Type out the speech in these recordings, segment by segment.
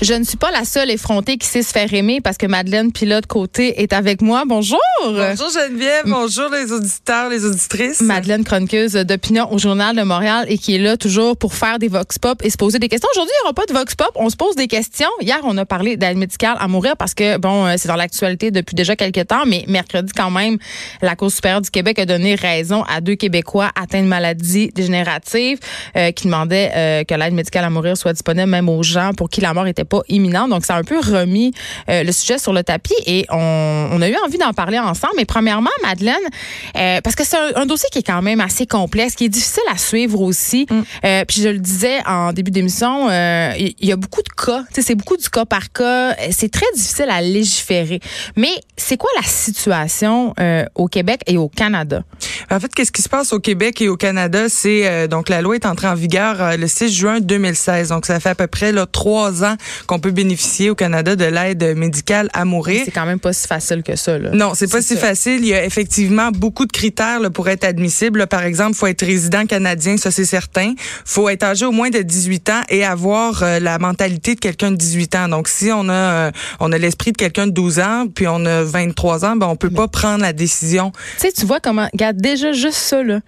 Je ne suis pas la seule effrontée qui sait se faire aimer parce que Madeleine Pilote Côté est avec moi. Bonjour. Bonjour Geneviève, bonjour les auditeurs, les auditrices. Madeleine chroniqueuse d'opinion au Journal de Montréal et qui est là toujours pour faire des vox pop et se poser des questions. Aujourd'hui, il n'y aura pas de vox pop, on se pose des questions. Hier, on a parlé d'aide médicale à mourir parce que bon, euh, c'est dans l'actualité depuis déjà quelques temps, mais mercredi quand même, la Cour supérieure du Québec a donné raison à deux Québécois atteints de maladies dégénératives euh, qui demandaient euh, que l'aide médicale à mourir soit disponible même aux gens pour qui la mort n'était pas imminente. Donc, ça a un peu remis euh, le sujet sur le tapis et on, on a eu envie d'en parler ensemble. Mais premièrement, Madeleine, euh, parce que c'est un, un dossier qui est quand même assez complexe, qui est difficile à suivre aussi. Euh, puis je le disais en début d'émission, euh, il y, a beaucoup de cas. C'est beaucoup du cas par cas. C'est très difficile à légiférer. Mais c'est quoi la situation au Québec et au Canada? En fait, qu'est-ce qui se passe au Québec et au Canada, c'est donc la loi est entrée en vigueur le 6 juin 2016. Donc ça fait à peu près là, trois ans qu'on peut bénéficier au Canada de l'aide médicale à mourir. C'est quand même pas si facile que ça. Là. Non, c'est pas si ça. facile. Il y a effectivement beaucoup de critères là, pour être admissible. Là, par exemple, faut être résident canadien, ça c'est certain. Faut être âgé au moins de 18 ans et avoir euh, la mentalité de quelqu'un de 18 ans. Donc si on a euh, on a l'esprit de quelqu'un de 12 ans, puis on a 23 ans, ben on peut pas prendre la décision. Tu sais, tu vois comment. Regarde, déjà juste ça, là.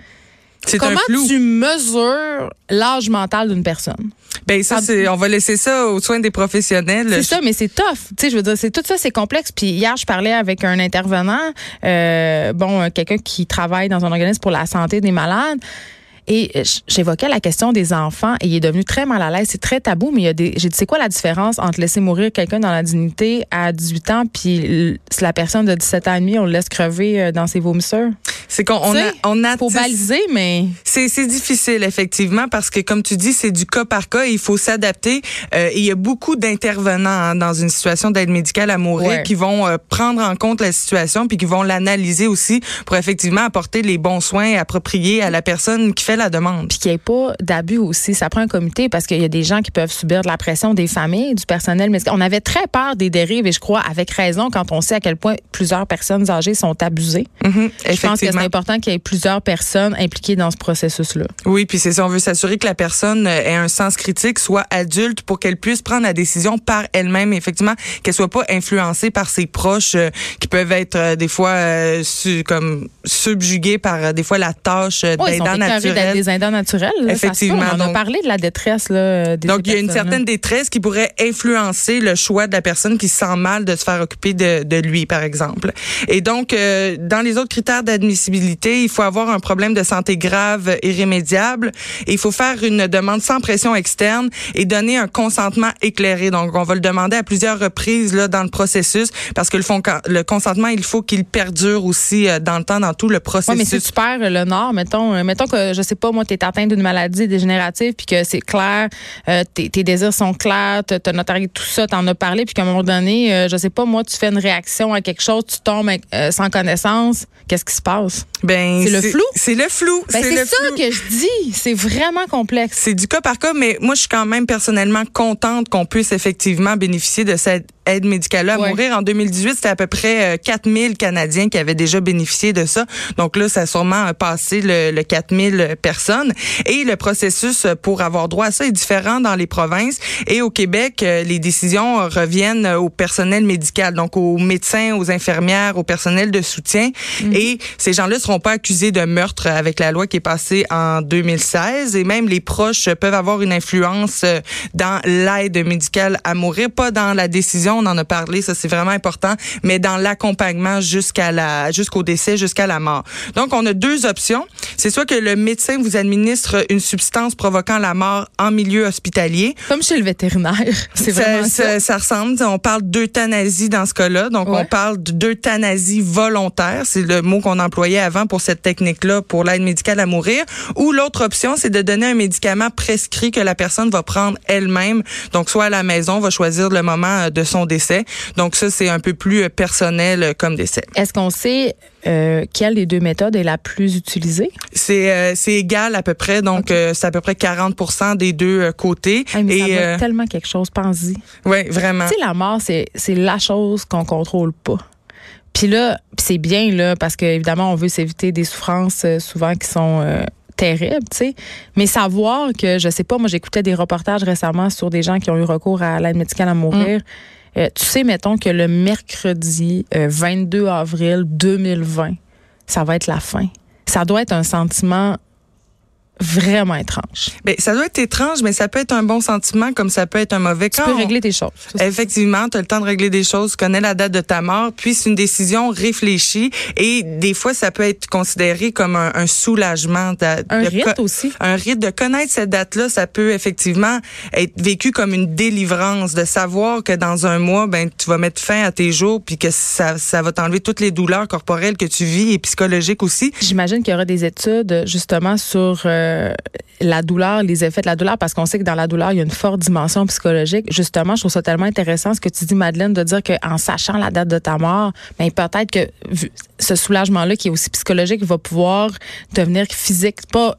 Comment tu mesures l'âge mental d'une personne? Ben ça, c'est, on va laisser ça aux soins des professionnels. C'est ça, mais c'est tough. Tu sais, je veux dire, c'est tout ça, c'est complexe. Puis hier, je parlais avec un intervenant, euh, bon, euh, quelqu'un qui travaille dans un organisme pour la santé des malades. Et euh, j'évoquais la question des enfants et il est devenu très mal à l'aise. C'est très tabou, mais il y a des. J'ai dit, c'est quoi la différence entre laisser mourir quelqu'un dans la dignité à 18 ans, puis si la personne de 17 ans et demi, on le laisse crever euh, dans ses vomisseurs? C'est qu'on on a, on a Faut baliser, mais. C'est c'est difficile effectivement parce que comme tu dis c'est du cas par cas et il faut s'adapter. Euh, et il y a beaucoup d'intervenants hein, dans une situation d'aide médicale à mourir Ouais. qui vont euh, prendre en compte la situation puis qui vont l'analyser aussi pour effectivement apporter les bons soins appropriés à la personne qui fait la demande. puis qu'il n'y ait pas d'abus aussi. Ça prend un comité parce qu'il y a des gens qui peuvent subir de la pression des familles, du personnel médical. On avait très peur des dérives et je crois avec raison quand on sait à quel point plusieurs personnes âgées sont abusées. Mhm, Je pense que c'est important qu'il y ait plusieurs personnes impliquées dans ce processus-là. Oui, puis c'est ça, on veut s'assurer que la personne euh, ait un sens critique, soit adulte pour qu'elle puisse prendre la décision par elle-même, effectivement, qu'elle soit pas influencée par ses proches euh, qui peuvent être euh, des fois euh, su- comme subjugués par des fois la tâche sont d'aidant des aidants naturels. là, ça se peut. Effectivement, On a parlé de la détresse là, des Donc, il y a une certaine détresse qui pourrait influencer le choix de la personne qui se sent mal de se faire occuper de, de lui, par exemple. Et donc, euh, dans les autres critères d'admissibilité, il faut avoir un problème de santé grave, irrémédiable, et il faut faire une demande sans pression externe et donner un consentement éclairé. Donc, on va le demander à plusieurs reprises là dans le processus, parce que le, fond, le consentement, il faut qu'il perdure aussi euh, dans le temps, dans tout le Oui, processus. mais si tu perds le nord, mettons, euh, mettons que, je sais pas, moi, tu es atteint d'une maladie dégénérative, puis que c'est clair, euh, tes, tes désirs sont clairs, tu as notarié tout ça, tu en as parlé, puis qu'à un moment donné, euh, je sais pas, moi, tu fais une réaction à quelque chose, tu tombes euh, sans connaissance, qu'est-ce qui se passe? Ben, C'est le flou? C'est le flou. Ben, c'est ça flou. que je dis. C'est vraiment complexe. C'est du cas par cas, mais moi, je suis quand même personnellement contente qu'on puisse effectivement bénéficier de cette aide médicale à Ouais. mourir. En 2018, c'était à peu près euh, 4000 Canadiens qui avaient déjà bénéficié de ça. Donc là, ça a sûrement euh, passé le, le 4000 personnes. Et le processus pour avoir droit à ça est différent dans les provinces. Et au Québec, euh, les décisions reviennent au personnel médical, donc aux médecins, aux infirmières, au personnel de soutien. Et ces gens-là seront pas accusés de meurtre avec la loi qui est passée en 2016. Et même les proches peuvent avoir une influence euh, dans l'aide médicale à mourir, pas dans la décision, on en a parlé, ça c'est vraiment important, mais dans l'accompagnement jusqu'à la jusqu'au décès, jusqu'à la mort. Donc on a deux options. C'est soit que le médecin vous administre une substance provoquant la mort en milieu hospitalier, Comme chez le vétérinaire. C'est vraiment ça. ça, ça ressemble. On parle d'euthanasie dans ce cas-là. Donc, Ouais. on parle d'euthanasie volontaire. C'est le mot qu'on employait avant pour cette technique-là, pour l'aide médicale à mourir. Ou l'autre option, c'est de donner un médicament prescrit que la personne va prendre elle-même. Donc, soit à la maison, va choisir le moment euh, de son décès. Donc, ça, c'est un peu plus euh, personnel euh, comme décès. Est-ce qu'on sait euh, quelle des deux méthodes est la plus utilisée? C'est euh, c'est égal à peu près. Donc, euh, c'est à peu près 40% des deux côtés. Hey, mais ça Et, tellement quelque chose, pense-y. ouais, vraiment. Tu sais, la mort, c'est c'est la chose qu'on contrôle pas. Puis là, c'est bien là parce que évidemment, on veut s'éviter des souffrances souvent qui sont euh, terrible, tu sais. Mais savoir que, je sais pas, moi j'écoutais des reportages récemment sur des gens qui ont eu recours à l'aide médicale à mourir. Mm. Euh, tu sais, mettons que le mercredi 22 euh, avril 2020, ça va être la fin. Ça doit être un sentiment vraiment étrange. Ben, ça doit être étrange, mais ça peut être un bon sentiment comme ça peut être un mauvais. Tu peux régler tes choses. Effectivement, tu as le temps de régler des choses, tu connais la date de ta mort, puis c'est une décision réfléchie et des fois ça peut être considéré comme un, soulagement. un rite aussi. Un rite de connaître cette date-là, ça peut effectivement être vécu comme une délivrance, de savoir que dans un mois, ben tu vas mettre fin à tes jours, puis que ça, ça va t'enlever toutes les douleurs corporelles que tu vis et psychologiques aussi. J'imagine qu'il y aura des études justement sur euh, euh, la douleur, les effets de la douleur, parce qu'on sait que dans la douleur, il y a une forte dimension psychologique. Justement, je trouve ça tellement intéressant ce que tu dis, Madeleine, de dire qu'en sachant la date de ta mort, ben, peut-être que ce soulagement-là, qui est aussi psychologique, va pouvoir devenir physique. Pas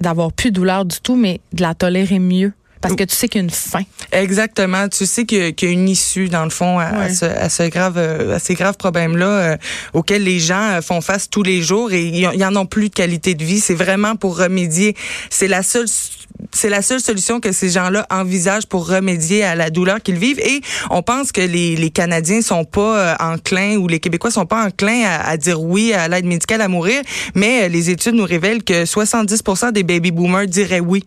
d'avoir plus de douleur du tout, mais de la tolérer mieux. Parce que tu sais qu'il y a une fin. Exactement. Tu sais qu'il y, a une issue, dans le fond, à, ce, grave, euh, à ces graves problèmes-là euh, auxquels les gens euh, font face tous les jours et ils en ont plus de qualité de vie. C'est vraiment pour remédier. C'est la seule c'est la seule solution que ces gens-là envisagent pour remédier à la douleur qu'ils vivent. Et on pense que les, les Canadiens sont pas enclins ou les Québécois sont pas enclins à, dire oui à l'aide médicale à mourir, mais les études nous révèlent que 70% des baby boomers diraient oui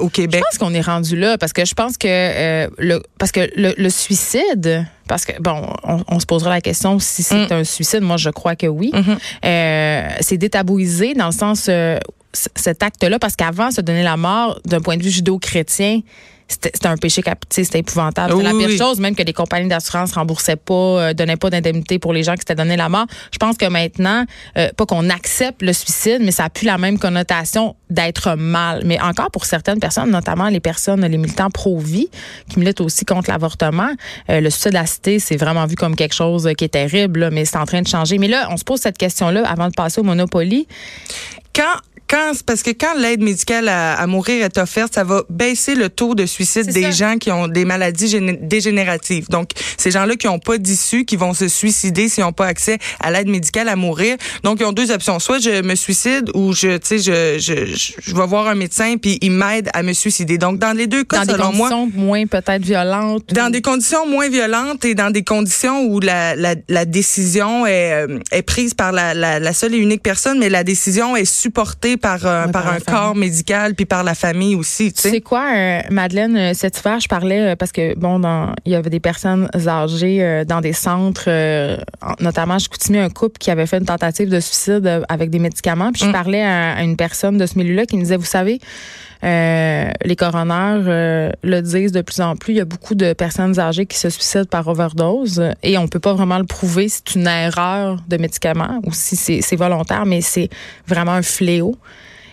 au Québec. Je pense qu'on est rendu là parce que je pense que euh, le parce que le, suicide parce que bon, on, se posera la question si c'est mm. un suicide. Moi, je crois que oui. Mm-hmm. Euh, c'est détabouisé dans le sens euh, cet acte-là parce qu'avant, se donner la mort d'un point de vue judéo-chrétien c'était un péché capital, c'était épouvantable. C'était la pire chose, même que les compagnies d'assurance remboursaient pas, euh, donnaient pas d'indemnité pour les gens qui s'étaient donné la mort. Je pense que maintenant, euh, pas qu'on accepte le suicide, mais ça a plus la même connotation d'être mal. Mais encore pour certaines personnes, notamment les personnes, les militants pro-vie, qui militent aussi contre l'avortement, euh, le suicide cité, c'est vraiment vu comme quelque chose qui est terrible, mais c'est en train de changer. Mais là, on se pose cette question-là avant de passer au Monopoly. Quand quand parce que quand l'aide médicale à, mourir est offerte, ça va baisser le taux de suicide des gens qui ont des maladies dégénératives. Donc ces gens-là qui n'ont pas d'issue, qui vont se suicider s'ils n'ont pas accès à l'aide médicale à mourir. Donc ils ont deux options, soit je me suicide ou je tu sais je, je, je vais voir un médecin puis il m'aide à me suicider. Donc dans les deux cas dans selon des conditions moins peut-être violentes. Dans des conditions moins violentes et dans des conditions où la, la, la décision est, euh, est prise par la, la, la seule et unique personne, mais la décision est supportée par, euh, par, un corps médical puis par la famille aussi. Tu sais quoi, euh, Madeleine, euh, cet hiver, je parlais parce que bon, dans il y avait des personnes âgées dans des centres, notamment je coutumais un couple qui avait fait une tentative de suicide avec des médicaments. Puis je mm. parlais à, une personne de ce milieu-là qui me disait, vous savez. Les coroners le disent de plus en plus. Il y a beaucoup de personnes âgées qui se suicident par overdose et on peut pas vraiment le prouver. C'est une erreur de médicament ou si c'est volontaire, mais c'est vraiment un fléau.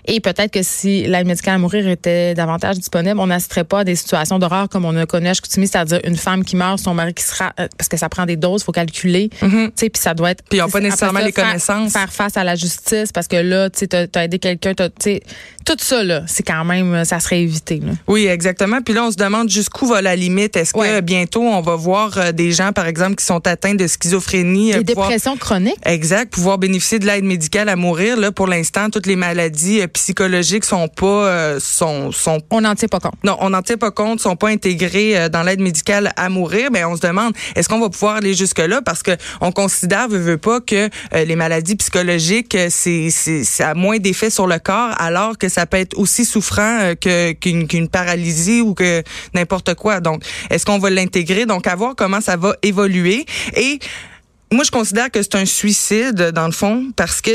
Et peut-être que si l'aide médicale à mourir était davantage disponible, on n'assisterait pas à des situations d'horreur comme on a connu à Chicoutimi, c'est-à-dire une femme qui meurt, son mari qui sera euh, parce que ça prend des doses, faut calculer, mm-hmm. tu sais, puis ça doit être. Puis ils n'ont pas nécessairement les connaissances. Faire, face à la justice parce que là, tu sais, as aidé quelqu'un, tu sais, tout ça là, c'est quand même, ça serait évité. Là. Oui, exactement. Puis là, on se demande jusqu'où va la limite. Est-ce que bientôt on va voir euh, des gens, par exemple, qui sont atteints de schizophrénie, euh, des dépressions chroniques? Exact, pouvoir bénéficier de l'aide médicale à mourir. Là, pour l'instant, toutes les maladies psychologiques sont pas euh, sont sont on n'en tient pas compte. Non, on n'en tient pas compte, sont pas intégrés euh, dans l'aide médicale à mourir, mais on se demande est-ce qu'on va pouvoir aller jusque là parce que on considère veut, veut pas que euh, les maladies psychologiques c'est c'est ça a moins d'effet sur le corps alors que ça peut être aussi souffrant que qu'une qu'une paralysie ou que n'importe quoi. Donc, est-ce qu'on va l'intégrer? Donc à voir comment ça va évoluer et moi, je considère que c'est un suicide, dans le fond, parce que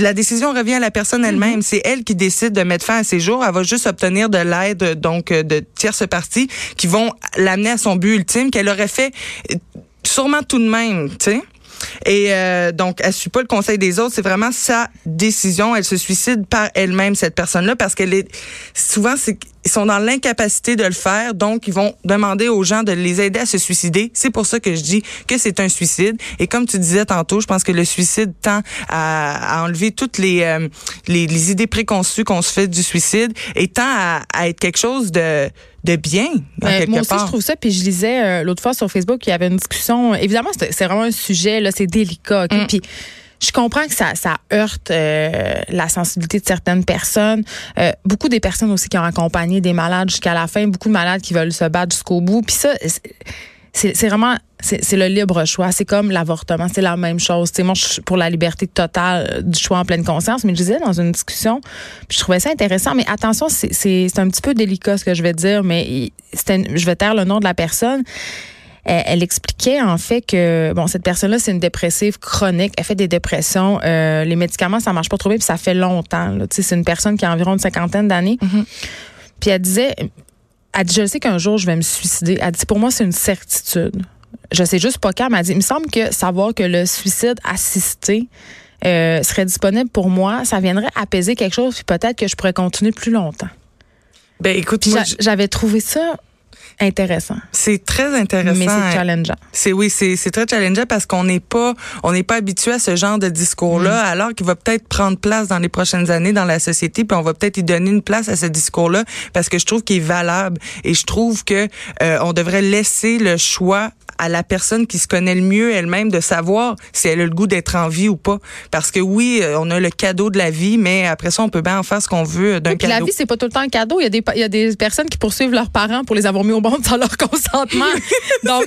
la décision revient à la personne elle-même. Mm-hmm. C'est elle qui décide de mettre fin à ses jours. Elle va juste obtenir de l'aide, donc, de tierces parties qui vont l'amener à son but ultime qu'elle aurait fait euh, sûrement tout de même, tu sais. Et euh, donc, elle suit pas le conseil des autres. C'est vraiment sa décision. Elle se suicide par elle-même, cette personne-là, parce qu'elle est souvent, c'est ils sont dans l'incapacité de le faire, donc ils vont demander aux gens de les aider à se suicider. C'est pour ça que je dis que c'est un suicide. Et comme tu disais tantôt, je pense que le suicide tend à, enlever toutes les, euh, les, les, idées préconçues qu'on se fait du suicide et tend à, à être quelque chose de de bien. Ben, moi aussi, je trouve ça. Puis je lisais euh, l'autre fois sur Facebook, il y avait une discussion. Évidemment, c'est vraiment un sujet, là, c'est délicat. Mm. Puis je comprends que ça, ça heurte euh, la sensibilité de certaines personnes. Euh, beaucoup des personnes aussi qui ont accompagné des malades jusqu'à la fin, beaucoup de malades qui veulent se battre jusqu'au bout. Puis ça, c'est vraiment c'est le libre choix. C'est comme l'avortement, c'est la même chose. sais moi, je suis pour la liberté totale du choix en pleine conscience, mais je disais dans une discussion, je trouvais ça intéressant. Mais attention, c'est un petit peu délicat ce que je vais dire, mais je vais taire le nom de la personne. Elle, expliquait en fait que bon cette personne-là c'est une dépressive chronique, elle fait des dépressions, euh, les médicaments ça marche pas trop bien puis ça fait longtemps. C'est une personne qui a environ une cinquantaine d'années. Mm-hmm. Puis elle disait, elle dit je sais qu'un jour je vais me suicider. Elle dit pour moi c'est une certitude. Je sais juste pas quand. Elle m'a dit il me semble que savoir que le suicide assisté euh, serait disponible pour moi, ça viendrait apaiser quelque chose puis peut-être que je pourrais continuer plus longtemps. Ben écoute, j'avais trouvé ça intéressant. C'est très intéressant. Mais c'est hein. challengeant. C'est oui, c'est très challengeant parce qu'on n'est pas on n'est pas habitué à ce genre de discours-là, mm. alors qu'il va peut-être prendre place dans les prochaines années dans la société, puis on va peut-être y donner une place à ce discours-là parce que je trouve qu'il est valable et je trouve que euh, on devrait laisser le choix à la personne qui se connaît le mieux elle-même de savoir si elle a le goût d'être en vie ou pas. Parce que oui, euh, on a le cadeau de la vie, mais après ça, on peut bien en faire ce qu'on veut d'un cadeau. La vie, c'est pas tout le temps un cadeau. Il y, a des, il y a des personnes qui poursuivent leurs parents pour les avoir mis au monde sans leur consentement. Donc,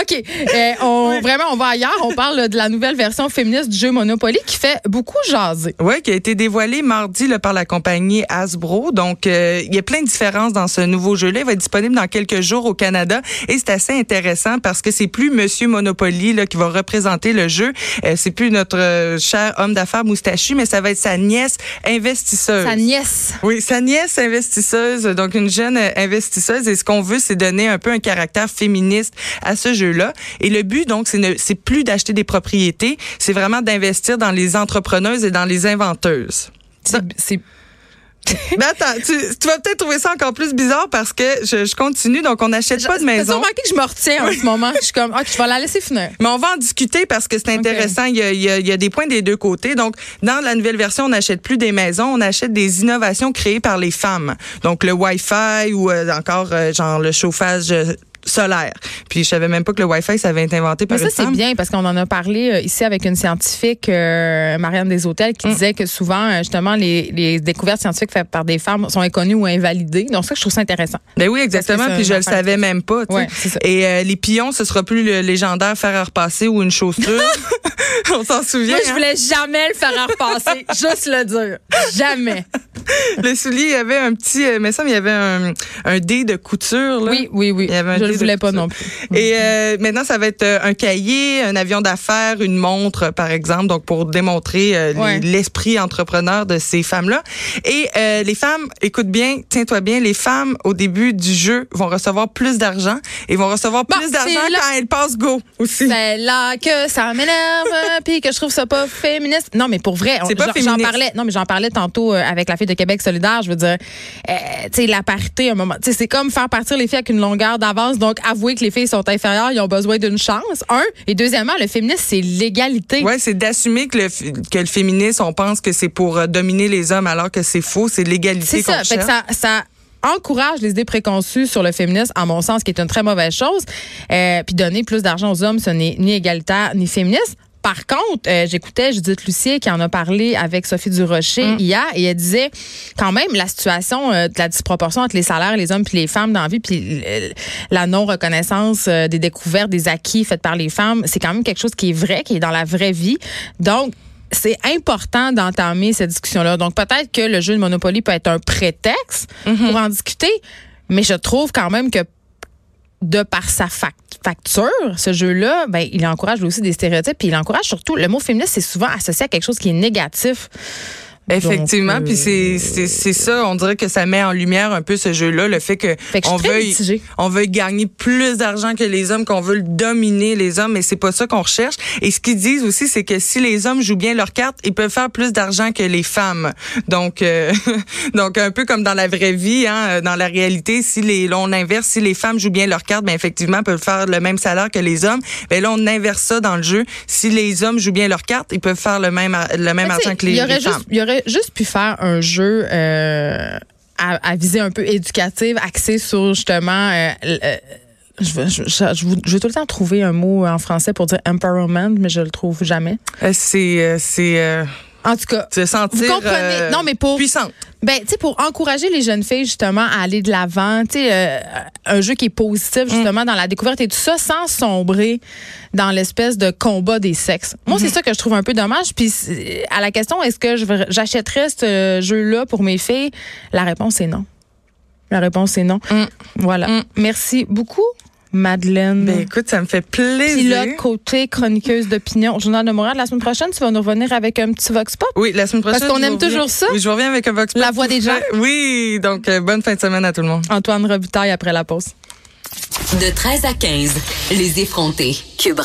OK. Euh, on, Vraiment, on va ailleurs. On parle de la nouvelle version féministe du jeu Monopoly qui fait beaucoup jaser. Oui, qui a été dévoilée mardi là, par la compagnie Hasbro. Donc, euh, il y a plein de différences dans ce nouveau jeu-là. Il va être disponible dans quelques jours au Canada. Et c'est assez intéressant parce que c'est plus Monsieur Monopoly là, qui va représenter le jeu. Euh, c'est plus notre euh, cher homme d'affaires moustachu, mais ça va être sa nièce investisseuse. Sa nièce. Oui, sa nièce investisseuse, donc une jeune euh, investisseuse. Et ce qu'on veut, c'est donner un peu un caractère féministe à ce jeu-là. Et le but, donc, c'est plus d'acheter des propriétés, c'est vraiment d'investir dans les entrepreneuses et dans les inventeuses. C'est mais attends, tu, vas peut-être trouver ça encore plus bizarre parce que je, continue, donc on n'achète pas de maison. C'est remarqué que je me retiens en ce moment. Je suis comme, ok, je vais la laisser finir. Mais on va en discuter parce que c'est intéressant. Il, y a, des points des deux côtés. Donc, dans la nouvelle version, on n'achète plus des maisons, on achète des innovations créées par les femmes. Donc, le Wi-Fi ou euh, encore, euh, genre, le chauffage euh, solaire. Puis je savais même pas que le Wi-Fi ça avait été inventé par Mais ça c'est bien parce qu'on en a parlé euh, ici avec une scientifique euh, Marianne Deshôtels qui mm. disait que souvent euh, justement les, les, découvertes scientifiques faites par des femmes sont inconnues ou invalidées. Donc ça je trouve ça intéressant. Ben oui exactement puis je le savais même pas. Ouais, Et les pions ce sera plus le légendaire fer à repasser ou une chaussure. On s'en souvient. Moi je hein? voulais jamais le faire à repasser, juste le dire. Jamais. le soulier, il y avait un petit, mais ça, il y avait un, un dé de couture. Là. Oui, oui, oui. Il y avait un je ne voulais pas non plus. Et euh, maintenant, ça va être euh, un cahier, un avion d'affaires, une montre, par exemple, donc pour démontrer euh, l'esprit entrepreneur de ces femmes-là. Et les femmes, écoute bien, tiens-toi bien, les femmes au début du jeu vont recevoir plus d'argent et vont recevoir plus d'argent quand elles passent go aussi. C'est là que ça m'énerve, puis que je trouve ça pas féministe. Non, mais pour vrai, j'en parlais. Non, mais j'en parlais tantôt avec la fille de Québec solidaire. Je veux dire, tu sais, la parité, un moment, tu sais, c'est comme faire partir les filles avec une longueur d'avance donc, avouer que les filles sont inférieures, ils ont besoin d'une chance. Un. Et deuxièmement, le féminisme, c'est l'égalité. Oui, c'est d'assumer que le, que le féminisme, on pense que c'est pour euh, dominer les hommes alors que c'est faux. C'est l'égalité qu'on ça. Fait que ça, ça encourage les idées préconçues sur le féminisme, à mon sens, qui est une très mauvaise chose. Euh, puis donner plus d'argent aux hommes, ce n'est ni égalitaire ni féministe. Par contre, euh, j'écoutais Judith Lucier qui en a parlé avec Sophie Durocher mm. hier et elle disait quand même la situation euh, de la disproportion entre les salaires, les hommes puis les femmes dans la vie puis la non reconnaissance euh, des découvertes, des acquis faits par les femmes, c'est quand même quelque chose qui est vrai, qui est dans la vraie vie. Donc c'est important d'entamer cette discussion-là. Donc peut-être que le jeu de Monopoly peut être un prétexte mm-hmm. pour en discuter, mais je trouve quand même que de par sa facture, ce jeu-là, ben, il encourage aussi des stéréotypes, puis il encourage surtout, le mot féministe, c'est souvent associé à quelque chose qui est négatif. Effectivement, puis c'est euh, c'est ça, on dirait que ça met en lumière un peu ce jeu-là, le fait que, on veut on veut gagner plus d'argent que les hommes, qu'on veut dominer les hommes, mais c'est pas ça qu'on recherche. Et ce qu'ils disent aussi, c'est que si les hommes jouent bien leurs cartes, ils peuvent faire plus d'argent que les femmes. Donc euh, donc un peu comme dans la vraie vie, hein, dans la réalité, si les on inverse, si les femmes jouent bien leurs cartes, ben effectivement peuvent faire le même salaire que les hommes. Ben là on inverse ça dans le jeu. Si les hommes jouent bien leurs cartes, ils peuvent faire le même le même argent que les, femmes juste pu faire un jeu euh, à, à, visée un peu éducative, axé sur justement euh, Je veux, je, veux- tout le temps trouver un mot en français pour dire empowerment, mais je le trouve jamais. Euh, c'est euh, c'est euh, En tout cas, se sentir Vous comprenez. euh, Non, mais pour- puissante. Ben, tu sais, pour encourager les jeunes filles, justement, à aller de l'avant, tu sais, euh, un jeu qui est positif, justement, dans la découverte et tout ça, sans sombrer dans l'espèce de combat des sexes. Moi, c'est ça que je trouve un peu dommage. Puis, à la question, est-ce que j'achèterais ce jeu-là pour mes filles? La réponse est non. La réponse est non. Mm. Voilà. Mm. Merci beaucoup, Madeleine. Ben écoute, ça me fait plaisir. Pilote, côté, chroniqueuse d'opinion au Journal de Montréal. La semaine prochaine, tu vas nous revenir avec un petit Vox Pop. Oui, la semaine prochaine. Parce qu'on aime reviens- toujours ça. Oui, je reviens avec un Vox Pop La voix des gens. Oui, donc euh, bonne fin de semaine à tout le monde. Antoine Robitaille après la pause. De 13 à 15, les effrontés. Cube